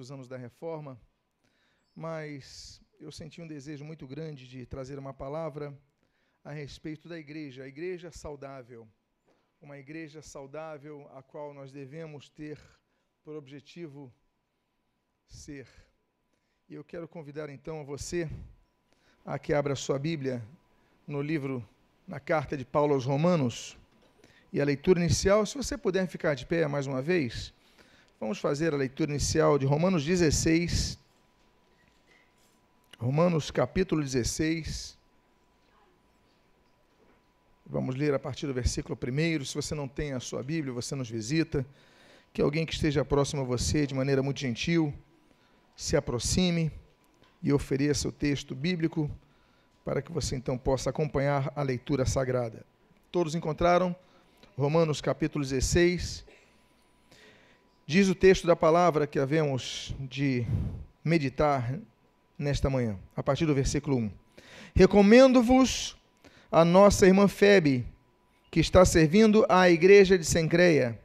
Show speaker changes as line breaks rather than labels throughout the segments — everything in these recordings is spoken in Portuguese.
dos anos da reforma, mas eu senti um desejo muito grande de trazer uma palavra a respeito da igreja, a igreja saudável. Uma igreja saudável a qual nós devemos ter por objetivo ser. E eu quero convidar então você a que abra sua Bíblia no livro, na carta de Paulo aos Romanos, e a leitura inicial, se você puder ficar de pé mais uma vez, vamos fazer a leitura inicial de Romanos 16. Romanos capítulo 16. Vamos ler a partir do versículo 1. Se você não tem a sua Bíblia, você nos visita. Que alguém que esteja próximo a você, de maneira muito gentil, se aproxime e ofereça o texto bíblico para que você então possa acompanhar a leitura sagrada. Todos encontraram? Romanos capítulo 16. Diz o texto da palavra que havemos de meditar nesta manhã, a partir do versículo 1. Recomendo-vos a nossa irmã Febe, que está servindo à igreja de Sencreia,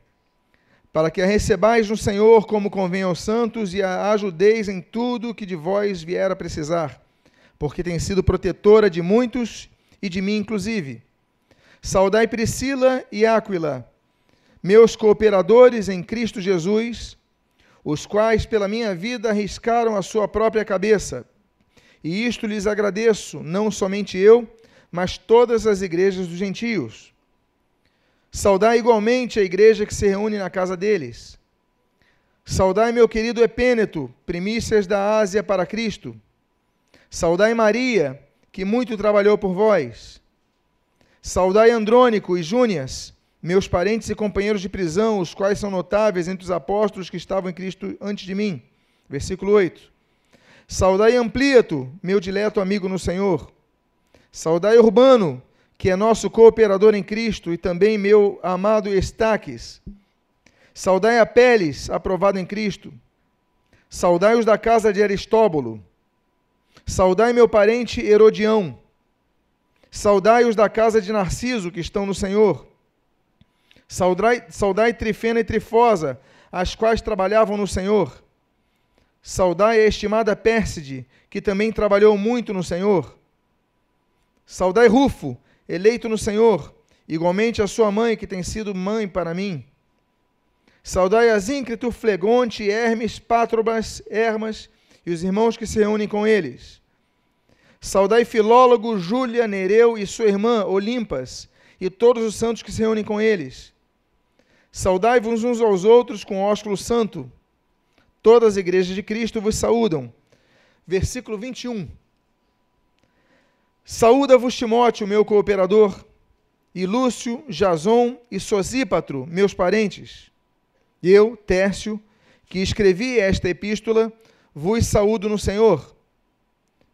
para que a recebais no Senhor como convém aos santos e a ajudeis em tudo que de vós vier a precisar, porque tem sido protetora de muitos e de mim inclusive Saudai Priscila e Áquila, meus cooperadores em Cristo Jesus, os quais pela minha vida arriscaram a sua própria cabeça. E isto lhes agradeço, não somente eu, mas todas as igrejas dos gentios. Saudai igualmente a igreja que se reúne na casa deles. Saudai meu querido Epêneto, primícias da Ásia para Cristo. Saudai Maria, que muito trabalhou por vós. Saudai Andrônico e Júnias, meus parentes e companheiros de prisão, os quais são notáveis entre os apóstolos que estavam em Cristo antes de mim. Versículo 8. Saudai Amplíato, meu dileto amigo no Senhor. Saudai Urbano, que é nosso cooperador em Cristo, e também meu amado Estaques. Saudai Apeles, aprovado em Cristo. Saudai os da casa de Aristóbulo. Saudai meu parente Herodião. Saudai-os da casa de Narciso, que estão no Senhor. Saudai, saudai Trifena e Trifosa, as quais trabalhavam no Senhor. Saudai a estimada Pérside, que também trabalhou muito no Senhor. Saudai Rufo, eleito no Senhor, igualmente a sua mãe, que tem sido mãe para mim. Saudai Asíncrito, Flegonte, Hermes, Pátrobas, Hermas e os irmãos que se reúnem com eles. Saudai Filólogo, Júlia, Nereu e sua irmã Olimpas, e todos os santos que se reúnem com eles. Saudai-vos uns aos outros com ósculo santo. Todas as igrejas de Cristo vos saúdam. Versículo 21. Saúda-vos Timóteo, meu cooperador, e Lúcio, Jason e Sosípatro, meus parentes. Eu, Tércio, que escrevi esta epístola, vos saúdo no Senhor.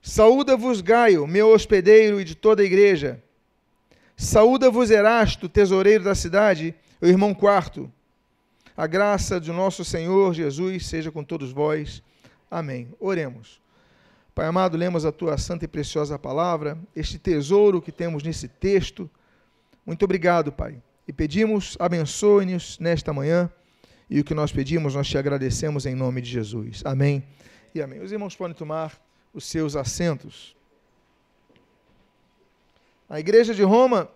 Saúda-vos Gaio, meu hospedeiro e de toda a igreja. Saúda-vos Erasto, tesoureiro da cidade, o irmão quarto. A graça de nosso Senhor Jesus seja com todos vós. Amém. Oremos. Pai amado, lemos a tua santa e preciosa palavra, este tesouro que temos nesse texto. Muito obrigado, Pai. E pedimos, abençoe-nos nesta manhã. E o que nós pedimos, nós te agradecemos em nome de Jesus. Amém e amém. Os irmãos podem tomar os seus assentos. A igreja de Roma,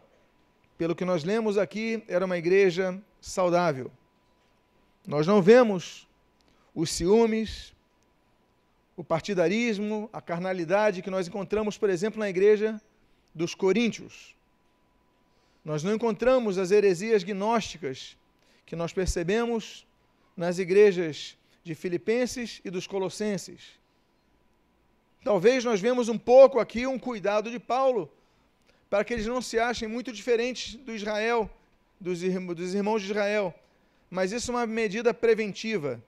pelo que nós lemos aqui, era uma igreja saudável. Nós não vemos os ciúmes, o partidarismo, a carnalidade que nós encontramos, por exemplo, na igreja dos Coríntios. Nós não encontramos as heresias gnósticas que nós percebemos nas igrejas de Filipenses e dos Colossenses. Talvez nós vemos um pouco aqui um cuidado de Paulo, para que eles não se achem muito diferentes do Israel, dos, irmãos de Israel. Mas isso é uma medida preventiva.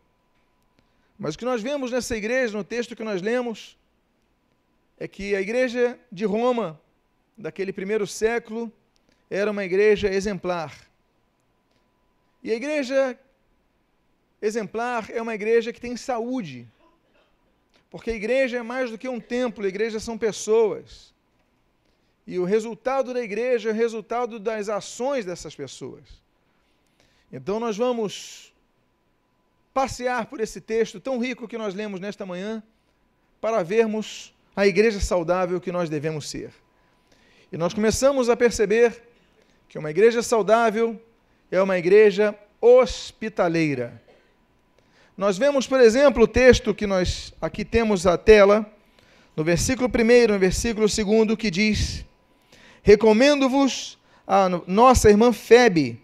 Mas o que nós vemos nessa igreja, no texto que nós lemos, é que a igreja de Roma, daquele primeiro século, era uma igreja exemplar. E a igreja exemplar é uma igreja que tem saúde. Porque a igreja é mais do que um templo, a igreja são pessoas. E o resultado da igreja é o resultado das ações dessas pessoas. Então nós vamos passear por esse texto tão rico que nós lemos nesta manhã, para vermos a igreja saudável que nós devemos ser. E nós começamos a perceber que uma igreja saudável é uma igreja hospitaleira. Nós vemos, por exemplo, o texto que nós aqui temos à tela, no versículo 1 no versículo 2, que diz: Recomendo-vos a nossa irmã Febe,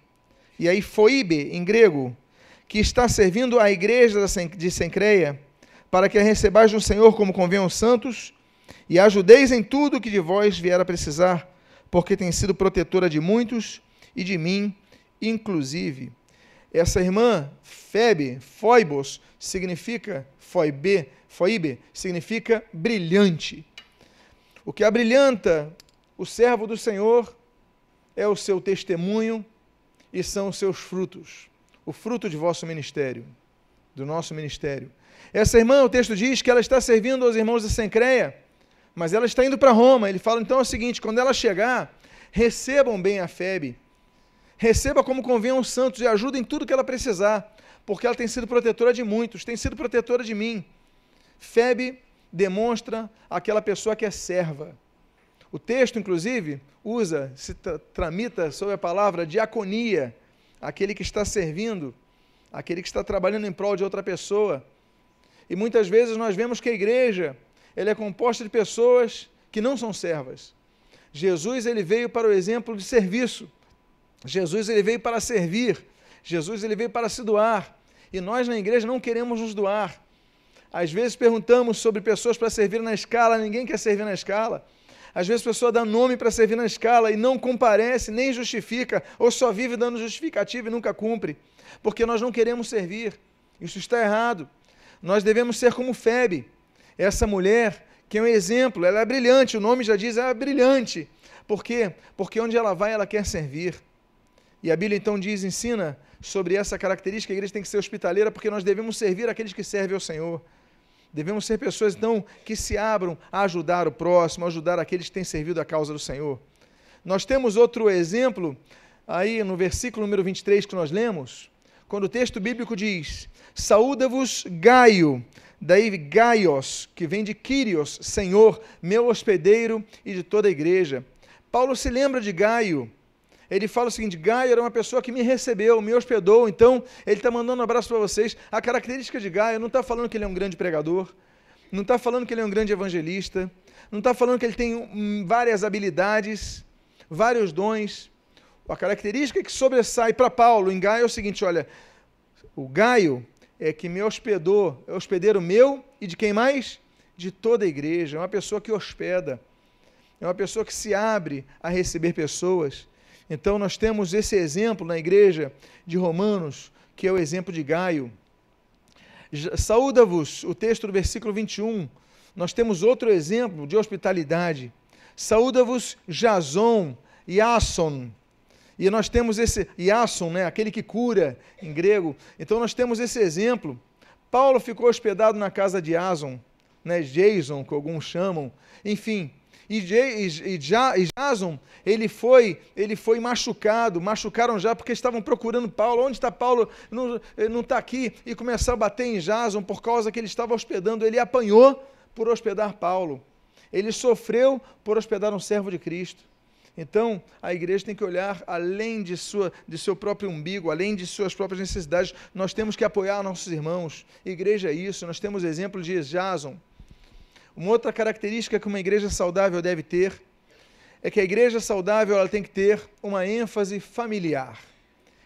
e aí Foibe, em grego, que está servindo a igreja de Sencreia, para que a recebais no Senhor como convém aos santos, e ajudeis em tudo que de vós vier a precisar, porque tem sido protetora de muitos e de mim, inclusive. Essa irmã, Febe, Foibos, significa, Foibe, Foibe, significa brilhante. O que abrilhanta o servo do Senhor é o seu testemunho e são os seus frutos, o fruto de vosso ministério, do nosso ministério. Essa irmã, o texto diz que ela está servindo aos irmãos de Sencreia, mas ela está indo para Roma. Ele fala então é o seguinte: quando ela chegar, recebam bem a Febe, receba como convém aos santos e ajudem tudo que ela precisar, porque ela tem sido protetora de muitos, tem sido protetora de mim. Febe demonstra aquela pessoa que é serva. O texto, inclusive, usa, se tramita sobre a palavra diaconia, aquele que está servindo, aquele que está trabalhando em prol de outra pessoa. E muitas vezes nós vemos que a igreja ela é composta de pessoas que não são servas. Jesus ele veio para o exemplo de serviço. Jesus ele veio para servir. Jesus ele veio para se doar. E nós na igreja não queremos nos doar. Às vezes perguntamos sobre pessoas para servir na escala, ninguém quer servir na escala. Às vezes a pessoa dá nome para servir na escala e não comparece, nem justifica, ou só vive dando justificativa e nunca cumpre, porque nós não queremos servir. Isso está errado. Nós devemos ser como Febe, essa mulher que é um exemplo, ela é brilhante, o nome já diz, ela é brilhante. Por quê? Porque onde ela vai, ela quer servir. E a Bíblia então diz, ensina sobre essa característica, a igreja tem que ser hospitaleira, porque nós devemos servir aqueles que servem ao Senhor. Devemos ser pessoas, então, que se abram a ajudar o próximo, a ajudar aqueles que têm servido a causa do Senhor. Nós temos outro exemplo, aí no versículo número 23 que nós lemos, quando o texto bíblico diz: Saúda-vos Gaio, daí Gaios, que vem de Kyrios, Senhor, meu hospedeiro e de toda a igreja. Paulo se lembra de Gaio. Ele fala o seguinte: Gaio era uma pessoa que me recebeu, me hospedou, então ele está mandando um abraço para vocês. A característica de Gaio não está falando que ele é um grande pregador, não está falando que ele é um grande evangelista, não está falando que ele tem hum, várias habilidades, vários dons. A característica que sobressai para Paulo em Gaio é o seguinte: olha, o Gaio é que me hospedou, é hospedeiro meu e de quem mais? De toda a igreja. É uma pessoa que hospeda, é uma pessoa que se abre a receber pessoas. Então nós temos esse exemplo na igreja de Romanos, que é o exemplo de Gaio. Saúda-vos, o texto do versículo 21. Nós temos outro exemplo de hospitalidade. Saúda-vos Jason e Asson, e nós temos esse Iason, né, aquele que cura em grego. Então nós temos esse exemplo. Paulo ficou hospedado na casa de Ason, né, Jason, que alguns chamam. Enfim, e, e, e, Jason, ele foi, ele foi machucado, machucaram já porque estavam procurando Paulo. Onde está Paulo? Não está aqui. E começaram a bater em Jason por causa que ele estava hospedando. Ele apanhou por hospedar Paulo. Ele sofreu por hospedar um servo de Cristo. Então, a igreja tem que olhar além de, sua, de seu próprio umbigo, além de suas próprias necessidades. Nós temos que apoiar nossos irmãos. Igreja é isso. Nós temos exemplo de Jason. Uma outra característica que uma igreja saudável deve ter é que a igreja saudável ela tem que ter uma ênfase familiar.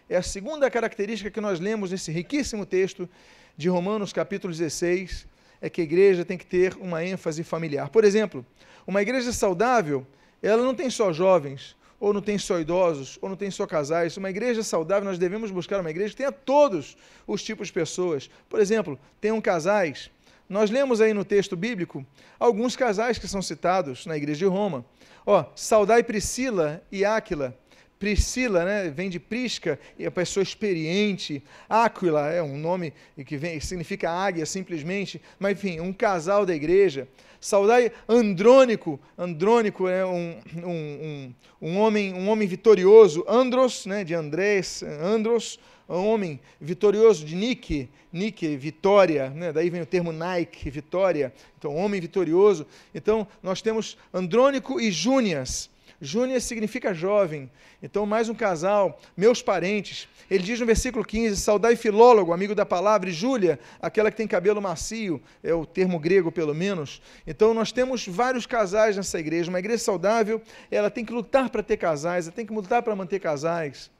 É a segunda característica que nós lemos nesse riquíssimo texto de Romanos, capítulo 16, é que a igreja tem que ter uma ênfase familiar. Por exemplo, uma igreja saudável ela não tem só jovens, ou não tem só idosos, ou não tem só casais. Uma igreja saudável, nós devemos buscar uma igreja que tenha todos os tipos de pessoas. Por exemplo, tenham casais. Nós lemos aí no texto bíblico alguns casais que são citados na igreja de Roma. Ó, saudai Priscila e Áquila. Priscila, né, vem de Prisca, e a pessoa experiente. Áquila é um nome que vem, significa águia simplesmente, mas enfim, um casal da igreja. Saudai Andrônico, Andrônico é um, um, um, um, homem, um homem vitorioso, Andros, né, de Andrés, Andros, homem vitorioso de Nike, Nike, vitória, né? daí vem o termo Nike, vitória, então homem vitorioso. Então nós temos Andrônico e Júnias. Júnior significa jovem. Então, mais um casal, meus parentes. Ele diz no versículo 15: Saudai Filólogo, amigo da palavra, e Júlia, aquela que tem cabelo macio, é o termo grego pelo menos. Então, nós temos vários casais nessa igreja. Uma igreja saudável, ela tem que lutar para ter casais, ela tem que lutar para manter casais.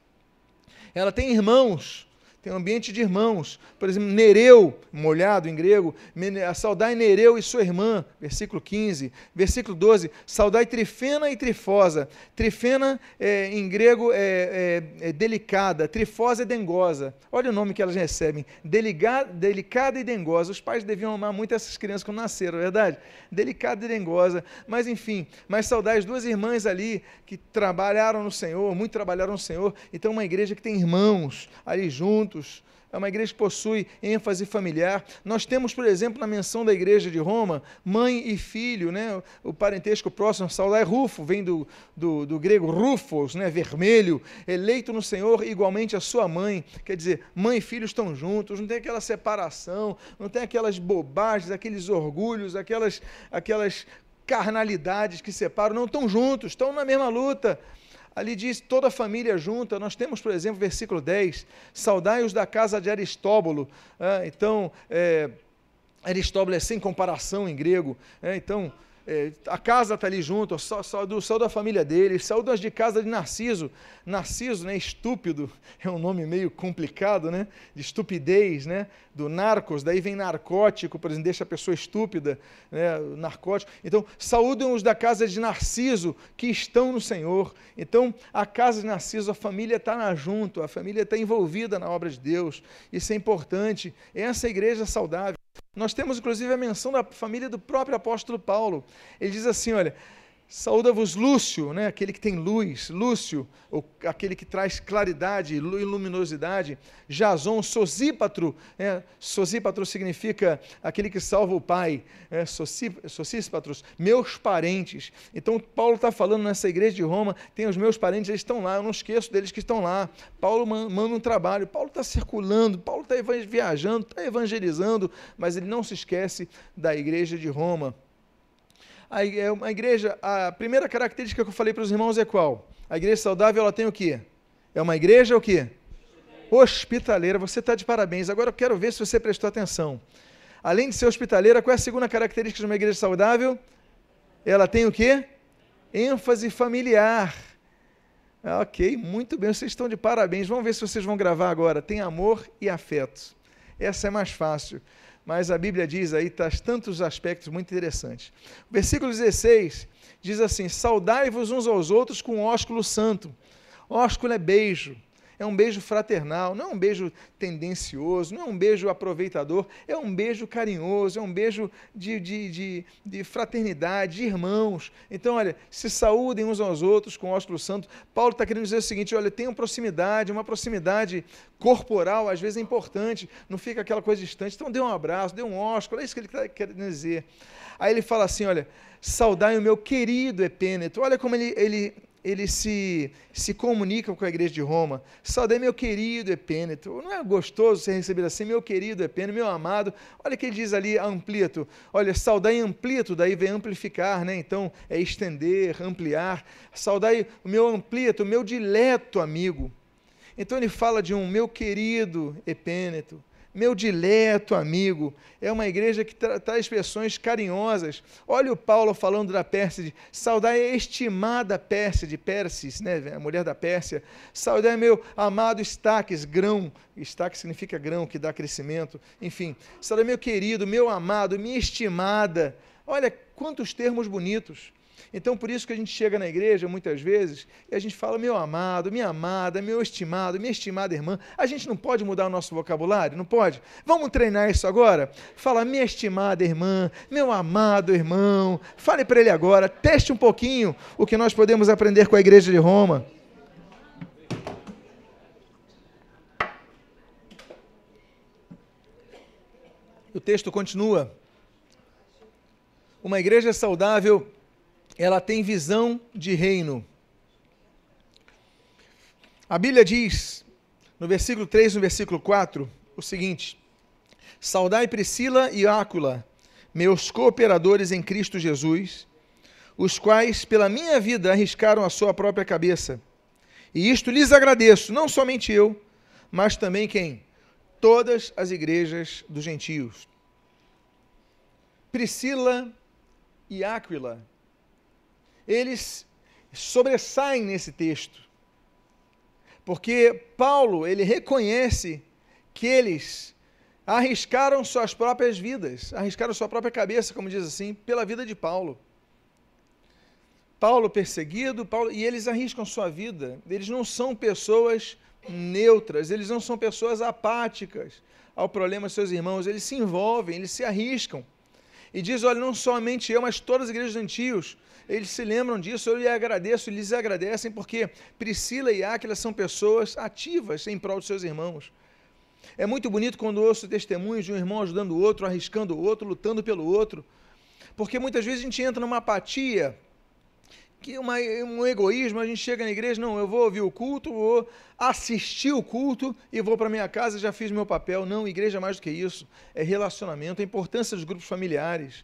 Ela tem irmãos tem um ambiente de irmãos. Por exemplo, Nereu, molhado em grego, saudai Nereu e sua irmã, versículo 15. Versículo 12, saudai Trifena e Trifosa. Trifena é, em grego é, é, é, delicada, Trifosa é dengosa. Olha o nome que elas recebem, Delicada, delicada e dengosa. Os pais deviam amar muito essas crianças quando nasceram, é verdade? Delicada e dengosa. Mas enfim, mas saudai as duas irmãs ali que trabalharam no Senhor, muito trabalharam no Senhor. Então uma igreja que tem irmãos ali juntos, É uma igreja que possui ênfase familiar. Nós temos, por exemplo, na menção da igreja de Roma, mãe e filho, né? o parentesco próximo, saudai Rufo, vem do, do, do, grego Rufos, né? vermelho, eleito no Senhor igualmente a sua mãe. Quer dizer, mãe e filho estão juntos, não tem aquela separação, não tem aquelas bobagens, aqueles orgulhos, aquelas, aquelas carnalidades que separam, não estão juntos, estão na mesma luta ali diz toda a família junta. Nós temos, por exemplo, versículo 10: saudai-os da casa de Aristóbulo. Ah, então, é, Aristóbulo é sem comparação em grego. É, então, é, a casa está ali junto, saúde, saúde da família dele, as de casa de Narciso. Narciso, né, estúpido, é um nome meio complicado, né, de estupidez, né, do narcos, daí vem narcótico, por exemplo, deixa a pessoa estúpida, né, narcótico. Então, saúdem os da casa de Narciso, que estão no Senhor. Então, a casa de Narciso, a família está junto, a família está envolvida na obra de Deus. Isso é importante. Essa igreja saudável. Nós temos inclusive a menção da família do próprio apóstolo Paulo. Ele diz assim: olha, Saúda-vos Lúcio, né, aquele que tem luz, Lúcio, ou aquele que traz claridade e luminosidade. Jason, Sosípatro, né, Sosípatro significa aquele que salva o pai. É, Sosípatros, meus parentes. Então, Paulo está falando nessa igreja de Roma, tem os meus parentes, eles estão lá, eu não esqueço deles que estão lá. Paulo manda um trabalho, Paulo está circulando, Paulo está viajando, está evangelizando, mas ele não se esquece da igreja de Roma a, é igreja, a primeira característica que eu falei para os irmãos é qual? A igreja saudável, ela tem o quê? É uma igreja o quê? Hospitaleira. Você está de parabéns. Agora eu quero ver se você prestou atenção. Além de ser hospitaleira, qual é a segunda característica de uma igreja saudável? Ela tem o quê? ênfase familiar. Ah, ok, muito bem, vocês estão de parabéns. Vamos ver se vocês vão gravar agora. Tem amor e afeto. Essa é mais fácil mas a Bíblia diz aí, traz tantos aspectos muito interessantes. O versículo 16 diz assim: Saudai-vos uns aos outros com ósculo santo. Ósculo é beijo, é um beijo fraternal, não é um beijo tendencioso, não é um beijo aproveitador, é um beijo carinhoso, é um beijo de, de, de, de fraternidade, de irmãos. Então, olha, se saúdem uns aos outros com o ósculo santo. Paulo está querendo dizer o seguinte: olha, tenham proximidade, uma proximidade corporal, às vezes é importante, não fica aquela coisa distante. Então, dê um abraço, dê um ósculo, é isso que ele está querendo dizer. Aí ele fala assim: olha, saudai o meu querido Epêneto. Olha como ele, ele ele se, se comunica com a igreja de Roma. Saudei meu querido Epêneto. Não é gostoso ser recebido assim, meu querido Epêneto, meu amado. Olha o que ele diz ali, amplito. Olha, saudai amplito, daí vem amplificar, né? Então, é estender, ampliar. Saudai o meu amplito, meu dileto amigo. Então ele fala de um meu querido Epêneto meu dileto amigo. É uma igreja que tra traz expressões carinhosas. Olha o Paulo falando da Pérsia, saudai a estimada Pérsia, de Pérsis, né, a mulher da Pérsia. Saudai meu amado Estaques, grão. Estaques significa grão, que dá crescimento. Enfim, saudai meu querido, meu amado, minha estimada. Olha quantos termos bonitos. Então, por isso que a gente chega na igreja muitas vezes e a gente fala, meu amado, minha amada, meu estimado, minha estimada irmã. A gente não pode mudar o nosso vocabulário? Não pode? Vamos treinar isso agora? Fala, minha estimada irmã, meu amado irmão. Fale para ele agora, teste um pouquinho o que nós podemos aprender com a igreja de Roma. O texto continua. Uma igreja saudável ela tem visão de reino. A Bíblia diz, no versículo 3 no versículo 4, o seguinte: Saudai Priscila e Áquila, meus cooperadores em Cristo Jesus, os quais pela minha vida arriscaram a sua própria cabeça. E isto lhes agradeço, não somente eu, mas também quem? Todas as igrejas dos gentios. Priscila e Áquila, eles sobressaem nesse texto. Porque Paulo, ele reconhece que eles arriscaram suas próprias vidas, arriscaram sua própria cabeça, como diz assim, pela vida de Paulo. Paulo perseguido, Paulo, e eles arriscam sua vida. Eles não são pessoas neutras, eles não são pessoas apáticas ao problema de seus irmãos, eles se envolvem, eles se arriscam. E diz: olha, não somente eu, mas todas as igrejas antigas, eles se lembram disso, eu lhe agradeço, lhes agradecem, porque Priscila e Áquila são pessoas ativas em prol dos seus irmãos. É muito bonito quando ouço testemunhos de um irmão ajudando o outro, arriscando o outro, lutando pelo outro, porque muitas vezes a gente entra numa apatia que uma, um egoísmo, a gente chega na igreja, não, eu vou ouvir o culto, vou assistir o culto e vou para minha casa, já fiz meu papel. Não, igreja é mais do que isso, é relacionamento, a importância dos grupos familiares.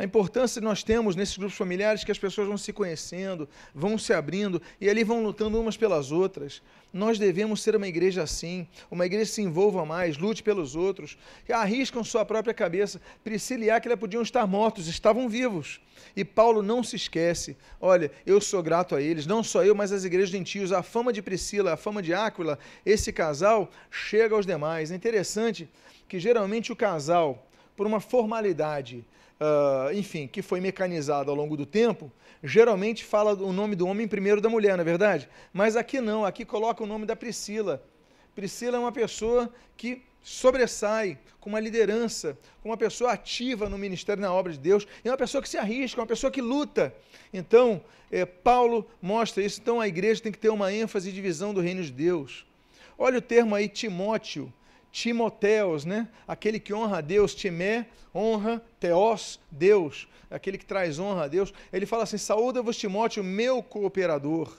A importância que nós temos nesses grupos familiares que as pessoas vão se conhecendo, vão se abrindo e ali vão lutando umas pelas outras. Nós devemos ser uma igreja assim, uma igreja que se envolva mais, lute pelos outros, que arriscam sua própria cabeça. Priscila e Áquila podiam estar mortos, estavam vivos. E Paulo não se esquece. Olha, eu sou grato a eles, não só eu, mas as igrejas gentios. A fama de Priscila, a fama de Áquila, esse casal chega aos demais. É interessante que geralmente o casal, por uma formalidade, uh, enfim, que foi mecanizado ao longo do tempo, geralmente fala o nome do homem primeiro da mulher, não é verdade? Mas aqui não, aqui coloca o nome da Priscila. Priscila é uma pessoa que sobressai, com uma liderança, com uma pessoa ativa no ministério, na obra de Deus, é uma pessoa que se arrisca, uma pessoa que luta. Então, é, Paulo mostra isso. Então, a igreja tem que ter uma ênfase de visão do reino de Deus. Olha o termo aí, Timóteo. Timoteus, né? Aquele que honra a Deus, Timé, honra, Teós, Deus, aquele que traz honra a Deus. Ele fala assim: saúda-vos, Timóteo, meu cooperador.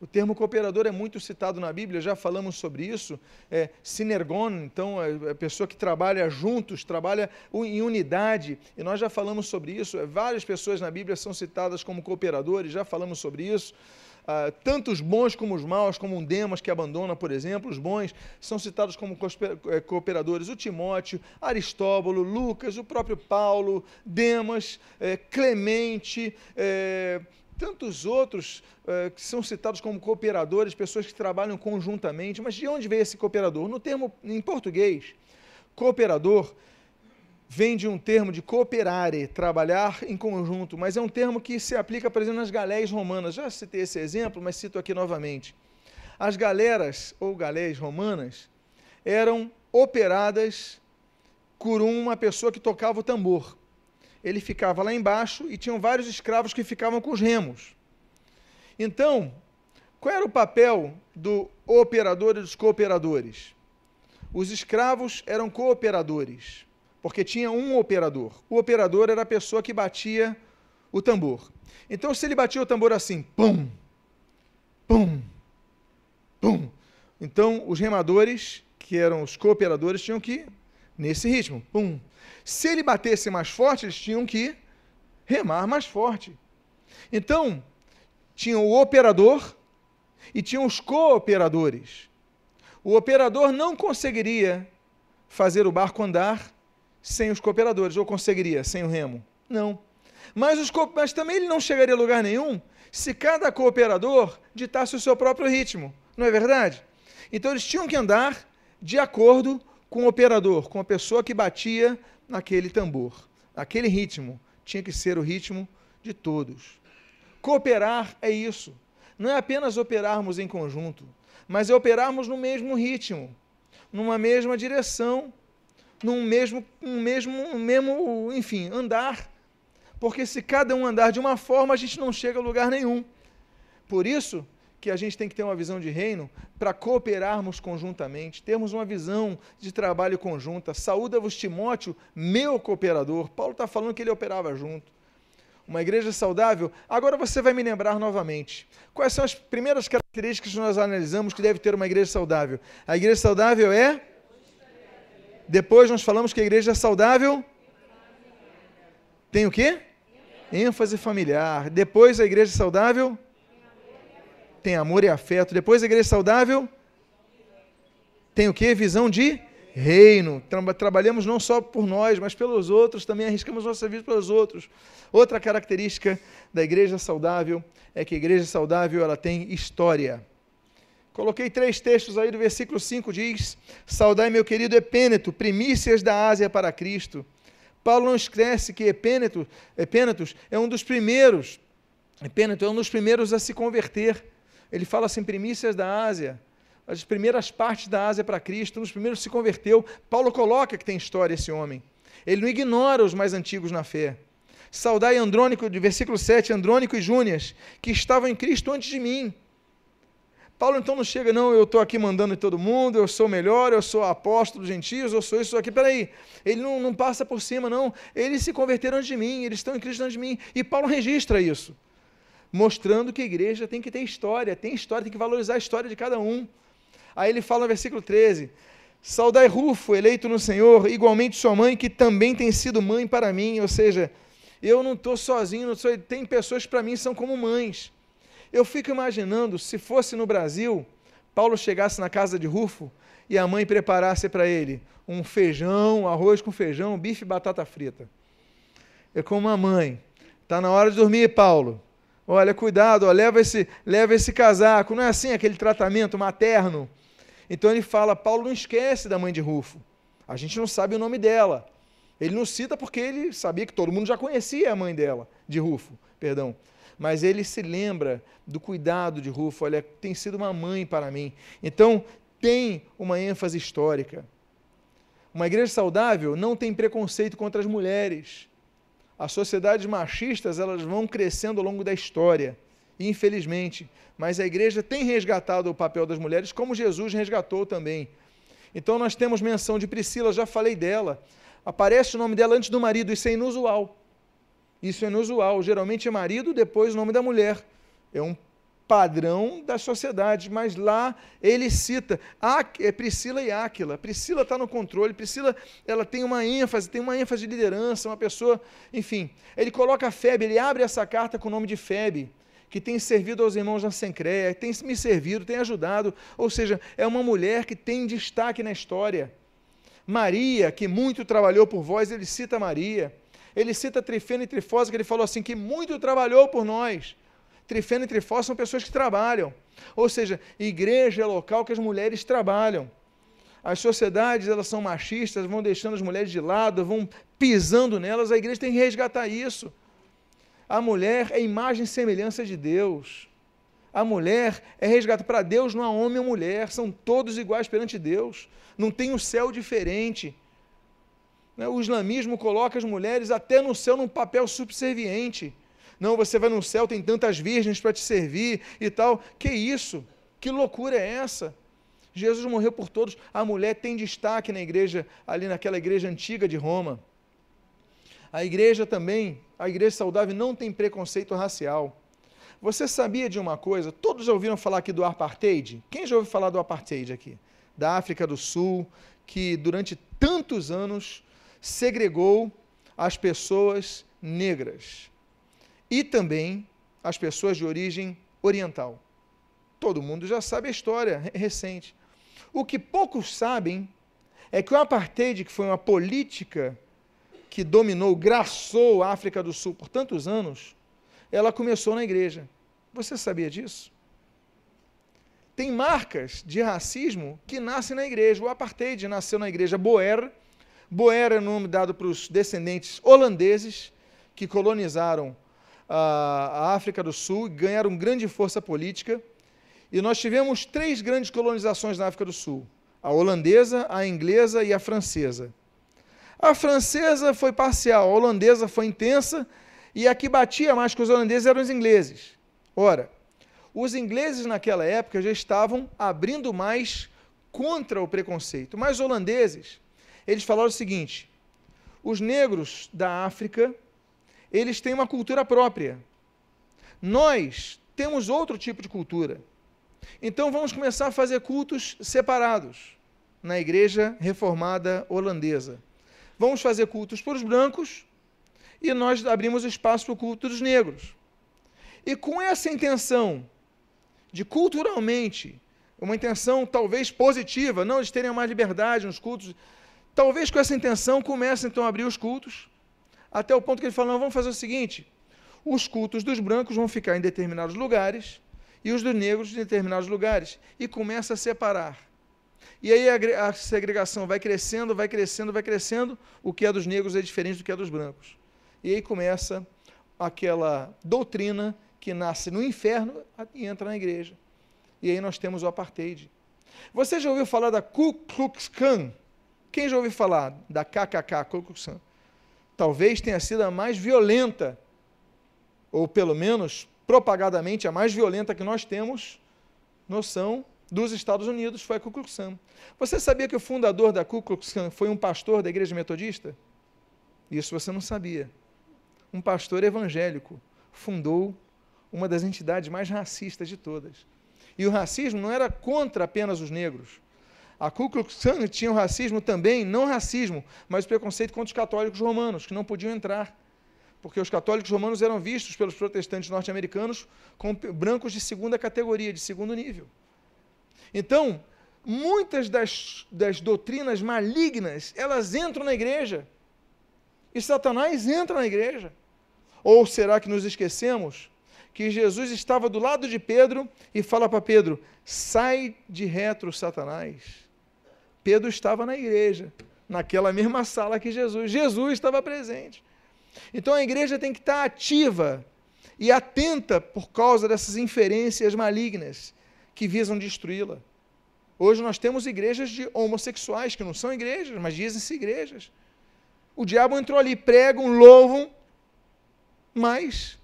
O termo cooperador é muito citado na Bíblia, já falamos sobre isso. É sinergon, então, é a pessoa que trabalha juntos, trabalha em unidade, e nós já falamos sobre isso. Várias pessoas na Bíblia são citadas como cooperadores, já falamos sobre isso. Uh, tanto os bons como os maus, como um Demas que abandona, por exemplo, os bons são citados como eh, cooperadores. O Timóteo, Aristóbulo, Lucas, o próprio Paulo, Demas, eh, Clemente, eh, tantos outros que são citados como cooperadores, pessoas que trabalham conjuntamente. Mas de onde veio esse cooperador? No termo em português, cooperador vem de um termo de cooperare, trabalhar em conjunto, mas é um termo que se aplica, por exemplo, nas galéias romanas. Já citei esse exemplo, mas cito aqui novamente. As galeras ou galéias romanas eram operadas por uma pessoa que tocava o tambor. Ele ficava lá embaixo e tinham vários escravos que ficavam com os remos. Então, qual era o papel do operador e dos cooperadores? Os escravos eram cooperadores porque tinha um operador. O operador era a pessoa que batia o tambor. Então, se ele batia o tambor assim, pum, pum, pum, então os remadores, que eram os cooperadores, tinham que nesse ritmo, pum. Se ele batesse mais forte, eles tinham que remar mais forte. Então, tinha o operador e tinha os cooperadores. O operador não conseguiria fazer o barco andar sem os cooperadores, ou conseguiria sem o remo? Não. Mas, os, mas também ele não chegaria a lugar nenhum se cada cooperador ditasse o seu próprio ritmo, não é verdade? Então eles tinham que andar de acordo com o operador, com a pessoa que batia naquele tambor. Aquele ritmo tinha que ser o ritmo de todos. Cooperar é isso. Não é apenas operarmos em conjunto, mas é operarmos no mesmo ritmo, numa mesma direção num mesmo, um mesmo, um mesmo, enfim, andar. Porque se cada um andar de uma forma, a gente não chega a lugar nenhum. Por isso que a gente tem que ter uma visão de reino para cooperarmos conjuntamente, termos uma visão de trabalho conjunta. Saúda-vos Timóteo, meu cooperador. Paulo está falando que ele operava junto. Uma igreja saudável. Agora você vai me lembrar novamente. Quais são as primeiras características características que nós analisamos que deve ter uma igreja saudável. A igreja saudável é. Depois nós falamos que a igreja saudável tem o quê? ênfase familiar. Depois a igreja saudável tem amor e afeto. Depois a igreja saudável tem o que? Visão de reino. Tra trabalhamos não só por nós, mas pelos outros, também arriscamos nossa vida pelos outros. Outra característica da igreja saudável é que a igreja saudável ela tem história. Coloquei três textos aí do versículo 5 diz: Saudai meu querido Epêneto, primícias da Ásia para Cristo. Paulo não esquece que Epêneto, Epênetos é um dos primeiros, Epêneto é um dos primeiros a se converter. Ele fala assim, primícias da Ásia, as primeiras partes da Ásia para Cristo, um dos primeiros se converteu. Paulo coloca que tem história esse homem. Ele não ignora os mais antigos na fé. Saudai Andrônico, de versículo 7, Andrônico e Júnias, que estavam em Cristo antes de mim. Paulo então não chega, não, eu estou aqui mandando em todo mundo, eu sou melhor, eu sou apóstolo dos gentios, eu sou isso aqui. Peraí, ele não, não passa por cima, não. Eles se converteram antes de mim, eles estão em Cristo antes de mim. E Paulo registra isso, mostrando que a igreja tem que ter história, tem história, tem que valorizar a história de cada um. Aí ele fala no versículo 13: Saudai Rufo, eleito no Senhor, igualmente sua mãe, que também tem sido mãe para mim. Ou seja, eu não estou sozinho, não sou, tem pessoas que para mim são como mães. Eu fico imaginando se fosse no Brasil, Paulo chegasse na casa de Rufo e a mãe preparasse para ele um feijão, arroz com feijão, bife e batata frita. É como a mãe. Está na hora de dormir, Paulo. Olha, cuidado, ó, leva, esse, leva esse casaco. Não é assim aquele tratamento materno. Então ele fala: Paulo não esquece da mãe de Rufo. A gente não sabe o nome dela. Ele não cita porque ele sabia que todo mundo já conhecia a mãe dela, de Rufo, perdão mas ele se lembra do cuidado de Rufo, olha, tem sido uma mãe para mim. Então, tem uma ênfase histórica. Uma igreja saudável não tem preconceito contra as mulheres. As sociedades machistas, elas vão crescendo ao longo da história, infelizmente, mas a igreja tem resgatado o papel das mulheres como Jesus resgatou também. Então nós temos menção de Priscila, já falei dela. Aparece o nome dela antes do marido, isso é inusual. Isso é inusual. Geralmente é marido, depois o nome da mulher. É um padrão da sociedade, mas lá ele cita é Priscila e Áquila. Priscila está no controle, Priscila ela tem uma ênfase, tem uma ênfase de liderança, uma pessoa, enfim. Ele coloca a Febe, ele abre essa carta com o nome de Febe, que tem servido aos irmãos na Sencréia, tem me servido, tem ajudado, ou seja, é uma mulher que tem destaque na história. Maria, que muito trabalhou por vós, ele cita Maria. Ele cita Trifeno e Trifósa, que ele falou assim, que muito trabalhou por nós. Trifeno e Trifósa são pessoas que trabalham. Ou seja, igreja é local que as mulheres trabalham. As sociedades, elas são machistas, vão deixando as mulheres de lado, vão pisando nelas. A igreja tem que resgatar isso. A mulher é imagem e semelhança de Deus. A mulher é resgatada. Para Deus não há homem ou mulher, são todos iguais perante Deus. Não tem um céu diferente. Né? O islamismo coloca as mulheres até no céu num papel subserviente. Não, você vai no céu, tem tantas virgens para te servir e tal. Que isso? Que loucura é essa? Jesus morreu por todos. A mulher tem destaque na igreja, ali naquela igreja antiga de Roma. A igreja também, a igreja saudável não tem preconceito racial. Você sabia de uma coisa? Todos já ouviram falar aqui do apartheid? Quem já ouviu falar do apartheid aqui? Da África do Sul, que durante tantos anos segregou as pessoas negras e também as pessoas de origem oriental. Todo mundo já sabe a história recente. O que poucos sabem é que o apartheid, que foi uma política que dominou, graçou a África do Sul por tantos anos, ela começou na igreja. Você sabia disso? Tem marcas de racismo que nascem na igreja. O apartheid nasceu na igreja Boer, Boer é o nome dado para os descendentes holandeses que colonizaram a África do Sul e ganharam grande força política. E nós tivemos três grandes colonizações na África do Sul: a holandesa, a inglesa e a francesa. A francesa foi parcial, a holandesa foi intensa e a que batia mais que os holandeses eram os ingleses. Ora, os ingleses naquela época já estavam abrindo mais contra o preconceito, mas os holandeses eles falaram o seguinte: os negros da África, eles têm uma cultura própria. Nós temos outro tipo de cultura. Então vamos começar a fazer cultos separados na igreja reformada holandesa. Vamos fazer cultos para os brancos e nós abrimos espaço para o culto dos negros. E com essa intenção de culturalmente, uma intenção talvez positiva, não eles terem mais liberdade nos cultos, talvez com essa intenção comece então a abrir os cultos, até o ponto que ele falou, vamos fazer o seguinte, os cultos dos brancos vão ficar em determinados lugares e os dos negros em determinados lugares, e começa a separar. E aí a, a segregação vai crescendo, vai crescendo, vai crescendo, o que é dos negros é diferente do que é dos brancos. E aí começa aquela doutrina que nasce no inferno e entra na igreja. E aí nós temos o apartheid. Você já ouviu falar da Ku Klux Klan? Quem já ouviu falar da KKK, Ku Klux Klan? Talvez tenha sido a mais violenta, ou pelo menos propagadamente a mais violenta que nós temos noção dos Estados Unidos, foi a Ku Klux Klan. Você sabia que o fundador da Ku Klux Klan foi um pastor da igreja metodista? Isso você não sabia. Um pastor evangélico fundou uma das entidades mais racistas de todas. E o racismo não era contra apenas os negros. A Ku Klux Klan tinha o racismo também, não racismo, mas o preconceito contra os católicos romanos, que não podiam entrar. Porque os católicos romanos eram vistos pelos protestantes norte-americanos como brancos de segunda categoria, de segundo nível. Então, muitas das, das doutrinas malignas, elas entram na igreja. E Satanás entra na igreja. Ou será que nos esquecemos que Jesus estava do lado de Pedro e fala para Pedro: sai de retro, Satanás. Pedro estava na igreja, naquela mesma sala que Jesus. Jesus estava presente. Então a igreja tem que estar ativa e atenta por causa dessas inferências malignas que visam destruí-la. Hoje nós temos igrejas de homossexuais, que não são igrejas, mas dizem-se igrejas. O diabo entrou ali, pregam, louvam, mas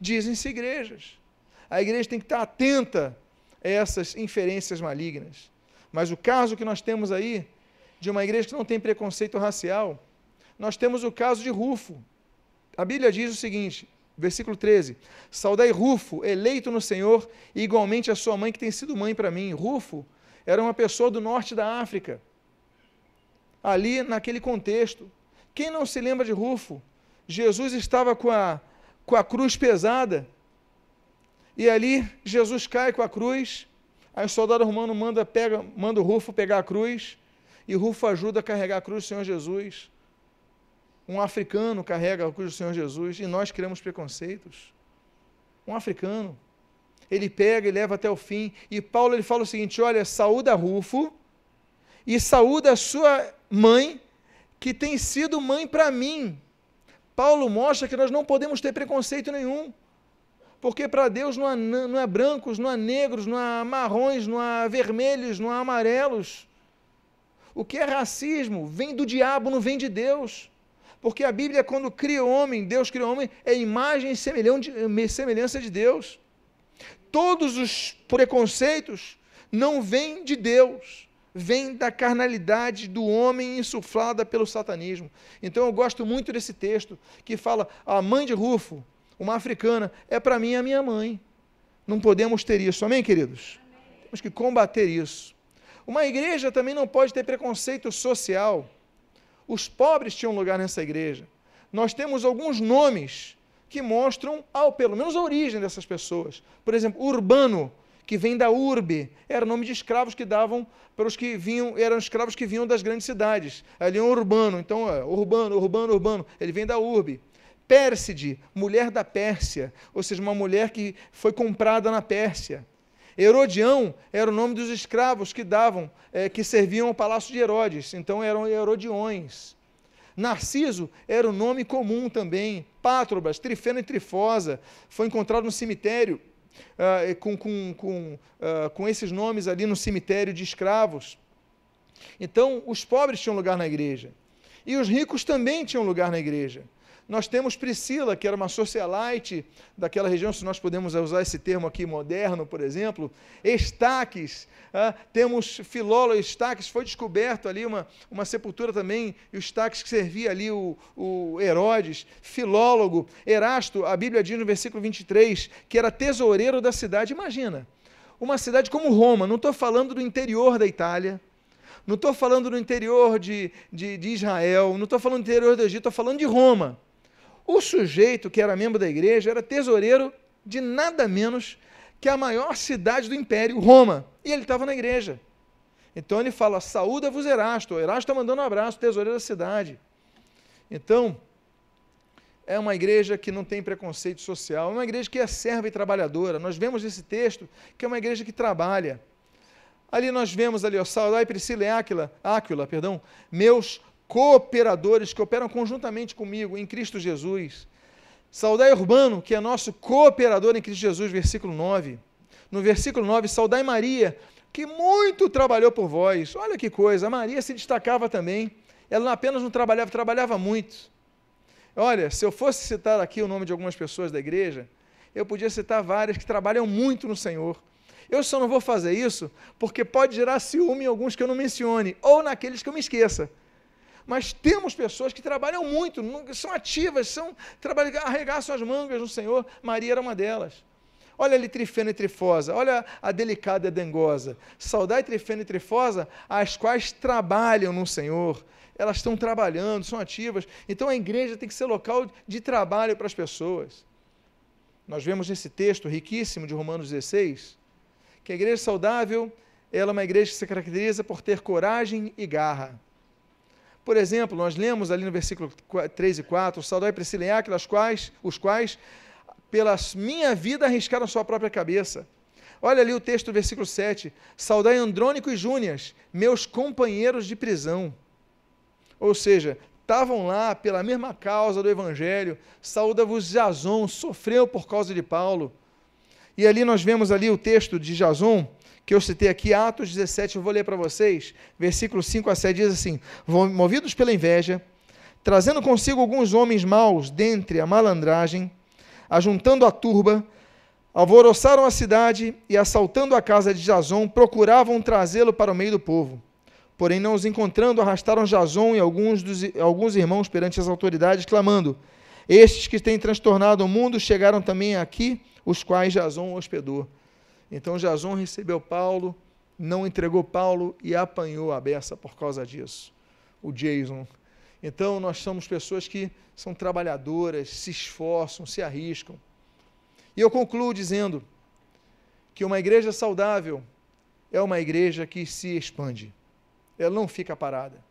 dizem-se igrejas. A igreja tem que estar atenta a essas inferências malignas. Mas o caso que nós temos aí, de uma igreja que não tem preconceito racial, nós temos o caso de Rufo. A Bíblia diz o seguinte, versículo 13: Saudai Rufo, eleito no Senhor, e igualmente a sua mãe, que tem sido mãe para mim. Rufo era uma pessoa do norte da África, ali naquele contexto. Quem não se lembra de Rufo? Jesus estava com a com a cruz pesada. E ali Jesus cai com a cruz. Aí o soldado romano manda, pega, manda o Rufo pegar a cruz. E Rufo ajuda a carregar a cruz do Senhor Jesus. Um africano carrega a cruz do Senhor Jesus. E nós criamos preconceitos. Um africano. Ele pega e leva até o fim. E Paulo ele fala o seguinte: olha, saúda Rufo e saúda a sua mãe, que tem sido mãe para mim. Paulo mostra que nós não podemos ter preconceito nenhum. Porque para Deus não há, não há brancos, não há negros, não há marrons, não há vermelhos, não há amarelos. O que é racismo vem do diabo, não vem de Deus. Porque a Bíblia, quando cria o homem, Deus cria o homem, é imagem e semelhança de Deus. Todos os preconceitos não vêm de Deus vem da carnalidade do homem insuflada pelo satanismo. Então eu gosto muito desse texto que fala: a mãe de Rufo, uma africana, é para mim a minha mãe. Não podemos ter isso, amém, queridos? Amém. Temos que combater isso. Uma igreja também não pode ter preconceito social. Os pobres tinham lugar nessa igreja. Nós temos alguns nomes que mostram, ao pelo menos, a origem dessas pessoas. Por exemplo, Urbano, que vem da urbe, era o nome de escravos que davam para os que vinham, eram escravos que vinham das grandes cidades. Ali é um urbano, então, é, urbano, urbano, urbano, ele vem da urbe. Pérside, mulher da Pérsia, ou seja, uma mulher que foi comprada na Pérsia. Herodião era o nome dos escravos que davam, é, que serviam ao palácio de Herodes, então eram herodiões. Narciso era o nome comum também. Pátrobas, Trifena e Trifosa, foi encontrado no cemitério uh, com, com, com, uh, com esses nomes ali no cemitério de escravos. Então, os pobres tinham lugar na igreja. E os ricos também tinham lugar na igreja. Nós temos Priscila, que era uma socialite daquela região, se nós podemos usar esse termo aqui moderno, por exemplo. Estaques, ah, temos Filólogo Estaques, foi descoberto ali uma, uma sepultura também, e o Estaques que servia ali o, o Herodes. Filólogo, Erasto, a Bíblia diz no versículo 23 que era tesoureiro da cidade. Imagina, uma cidade como Roma, não estou falando do interior da Itália, não estou falando do interior de, de, de Israel, não estou falando do interior do Egito, estou falando de Roma. O sujeito que era membro da igreja era tesoureiro de nada menos que a maior cidade do império, Roma. E ele estava na igreja. Então ele fala: saúda-vos Erasto. Erasto está mandando um abraço, tesoureiro da cidade. Então, é uma igreja que não tem preconceito social, é uma igreja que é serva e trabalhadora. Nós vemos nesse texto que é uma igreja que trabalha. Ali nós vemos ali, ó, saudai Priscila e Áquila, Áquila, perdão, meus cooperadores que operam conjuntamente comigo em Cristo Jesus. Saudai Urbano, que é nosso cooperador em Cristo Jesus, versículo 9. No versículo 9, saudai Maria, que muito trabalhou por vós. Olha que coisa, Maria se destacava também. Ela não apenas não trabalhava, trabalhava muito. Olha, se eu fosse citar aqui o nome de algumas pessoas da igreja, eu podia citar várias que trabalham muito no Senhor. Eu só não vou fazer isso porque pode gerar ciúme em alguns que eu não mencione, ou naqueles que eu me esqueça. Mas temos pessoas que trabalham muito, são ativas, são trabalham, arregaçam as mangas no Senhor. Maria era uma delas. Olha ali trifena e trifosa, olha a delicada e dengosa. Saudade trifena e trifosa, as quais trabalham no Senhor. Elas estão trabalhando, são ativas. Então a igreja tem que ser local de trabalho para as pessoas. Nós vemos nesse texto riquíssimo de Romanos 16 que a igreja saudável ela é uma igreja que se caracteriza por ter coragem e garra. Por exemplo, nós lemos ali no versículo 3 e 4, saudai Priscila e Áquila, quais, os quais, pela minha vida, arriscaram sua própria cabeça. Olha ali o texto do versículo 7, saudai Andrônico e Júnias, meus companheiros de prisão. Ou seja, estavam lá pela mesma causa do Evangelho, saúda-vos Jason, sofreu por causa de Paulo. E ali nós vemos ali o texto de Jason, que eu citei aqui, Atos 17, eu vou ler para vocês, versículos 5 a 7, diz assim: Movidos pela inveja, trazendo consigo alguns homens maus dentre a malandragem, ajuntando a turba, alvoroçaram a cidade e, assaltando a casa de Jason, procuravam trazê-lo para o meio do povo. Porém, não os encontrando, arrastaram Jason e alguns, dos, alguns irmãos perante as autoridades, clamando: Estes que têm transtornado o mundo chegaram também aqui os quais Jason hospedou. Então Jason recebeu Paulo, não entregou Paulo e apanhou a beça por causa disso. O Jason. Então nós somos pessoas que são trabalhadoras, se esforçam, se arriscam. E eu concluo dizendo que uma igreja saudável é uma igreja que se expande. Ela não fica parada.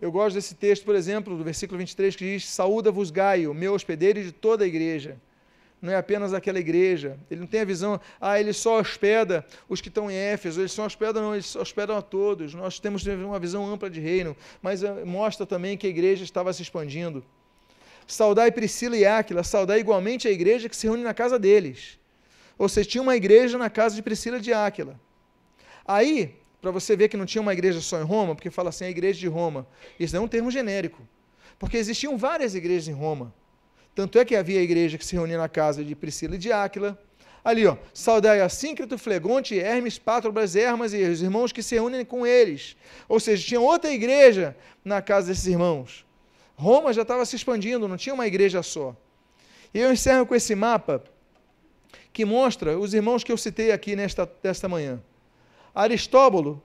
Eu gosto desse texto, por exemplo, do versículo 23, que diz: Saúda-vos Gaio, meu hospedeiro de toda a igreja não é apenas aquela igreja. Ele não tem a visão, ah, ele só hospeda os que estão em Éfeso, ele só hospeda, não, eles hospedam a todos. Nós temos uma visão ampla de reino, mas eh, mostra também que a igreja estava se expandindo. Saudai Priscila e Áquila, saudai igualmente a igreja que se reúne na casa deles. Ou seja, tinha uma igreja na casa de Priscila e de Áquila. Aí, para você ver que não tinha uma igreja só em Roma, porque fala assim, a igreja de Roma. Isso não é um termo genérico. Porque existiam várias igrejas em Roma. Tanto é que havia igreja que se reunia na casa de Priscila e de Áquila. Ali, ó, saudai a Síncrito, Flegonte, Hermes, Pátrobras, Hermas e os irmãos que se reúnem com eles. Ou seja, tinha outra igreja na casa desses irmãos. Roma já estava se expandindo, não tinha uma igreja só. E eu encerro com esse mapa que mostra os irmãos que eu citei aqui nesta, nesta manhã. Aristóbulo,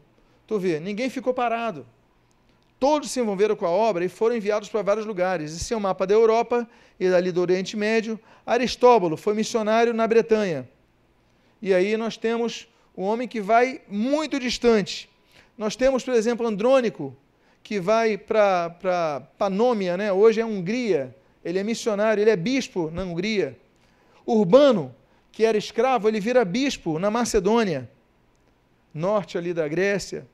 tu vê, ninguém ficou parado. Todos se envolveram com a obra e foram enviados para vários lugares. Esse é o mapa da Europa e dali do Oriente Médio. Aristóbulo foi missionário na Bretanha. E aí nós temos um homem que vai muito distante. Nós temos, por exemplo, Andrônico, que vai para Panômia, né? hoje é Hungria. Ele é missionário, ele é bispo na Hungria. Urbano, que era escravo, ele vira bispo na Macedônia, norte ali da Grécia.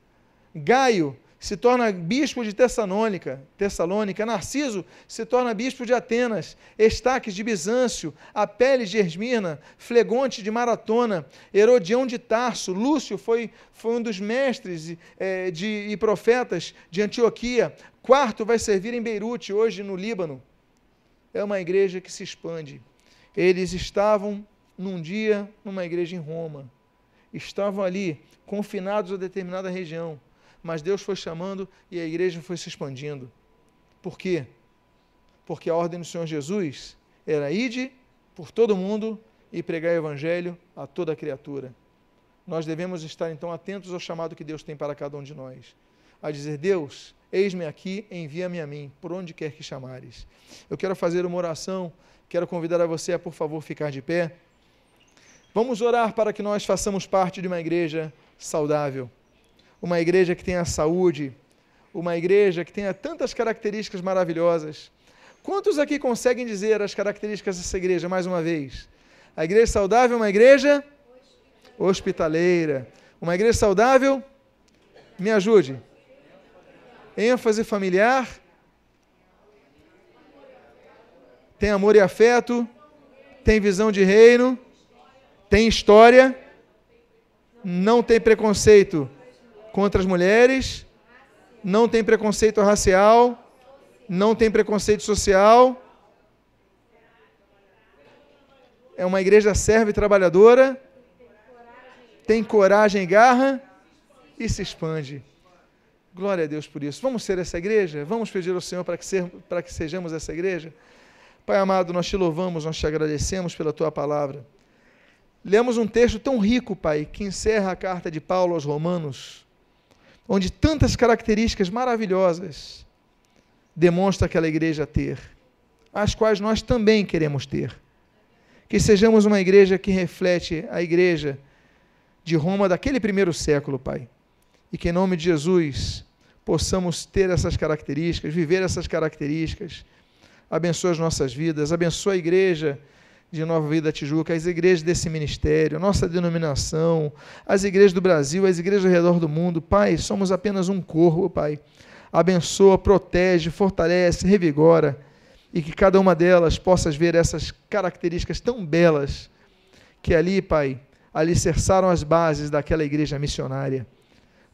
Gaio, se torna bispo de Tessalônica, Tessalônica, Narciso se torna bispo de Atenas, Estaques de Bizâncio, Apeles de Esmirna, Flegonte de Maratona, Herodião de Tarso, Lúcio foi, foi um dos mestres é, de, e profetas de Antioquia, Quarto vai servir em Beirute, hoje no Líbano. É uma igreja que se expande. Eles estavam num dia numa igreja em Roma, estavam ali confinados a determinada região mas Deus foi chamando e a igreja foi se expandindo. Por quê? Porque a ordem do Senhor Jesus era ide por todo mundo e pregar o evangelho a toda criatura. nós devemos estar então atentos ao chamado que Deus tem para cada um de nós. A dizer: Deus, eis-me aqui, envia-me a mim, por onde quer que chamares. Eu quero fazer uma oração, quero convidar a você a, por favor, ficar de pé. Vamos orar para que nós façamos parte de uma igreja saudável, uma igreja que tenha saúde, uma igreja que tenha tantas características maravilhosas. Quantos aqui conseguem dizer as características dessa igreja mais uma vez? A igreja saudável é uma igreja hospitaleira. Uma igreja saudável, me ajude. ênfase familiar, tem amor e afeto, tem visão de reino, tem história, não tem preconceito contra as mulheres, não tem preconceito racial, não tem preconceito social. É uma igreja serva e trabalhadora, tem coragem e garra e se expande. Glória a Deus por isso. Vamos ser essa igreja? Vamos pedir ao Senhor para que, ser, para que sejamos essa igreja? Pai amado, nós te louvamos, nós te agradecemos pela tua palavra. Lemos um texto tão rico, Pai, que encerra a carta de Paulo aos Romanos, onde tantas características maravilhosas demonstra aquela igreja ter, as quais nós também queremos ter. Que sejamos uma igreja que reflete a igreja de Roma daquele primeiro século, Pai. E que em nome de Jesus possamos ter essas características, viver essas características. Abençoa as nossas vidas, abençoa a igreja de Nova Vida Tijuca, as igrejas desse ministério, nossa denominação, as igrejas do Brasil, as igrejas ao redor do mundo. Pai, somos apenas um corpo, Pai. Abençoa, protege, fortalece, revigora e que cada uma delas possas ver essas características tão belas que ali, Pai, alicerçaram as bases daquela igreja missionária.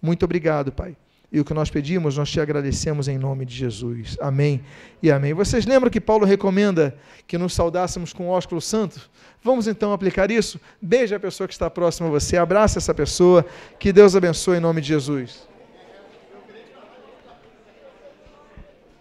Muito obrigado, Pai. E o que nós pedimos, nós te agradecemos em nome de Jesus. Amém e amém. Vocês lembram que Paulo recomenda que nos saudássemos com o ósculo santo? Vamos então aplicar isso? Beije a pessoa que está próxima a você, abraça essa pessoa, que Deus abençoe em nome de Jesus.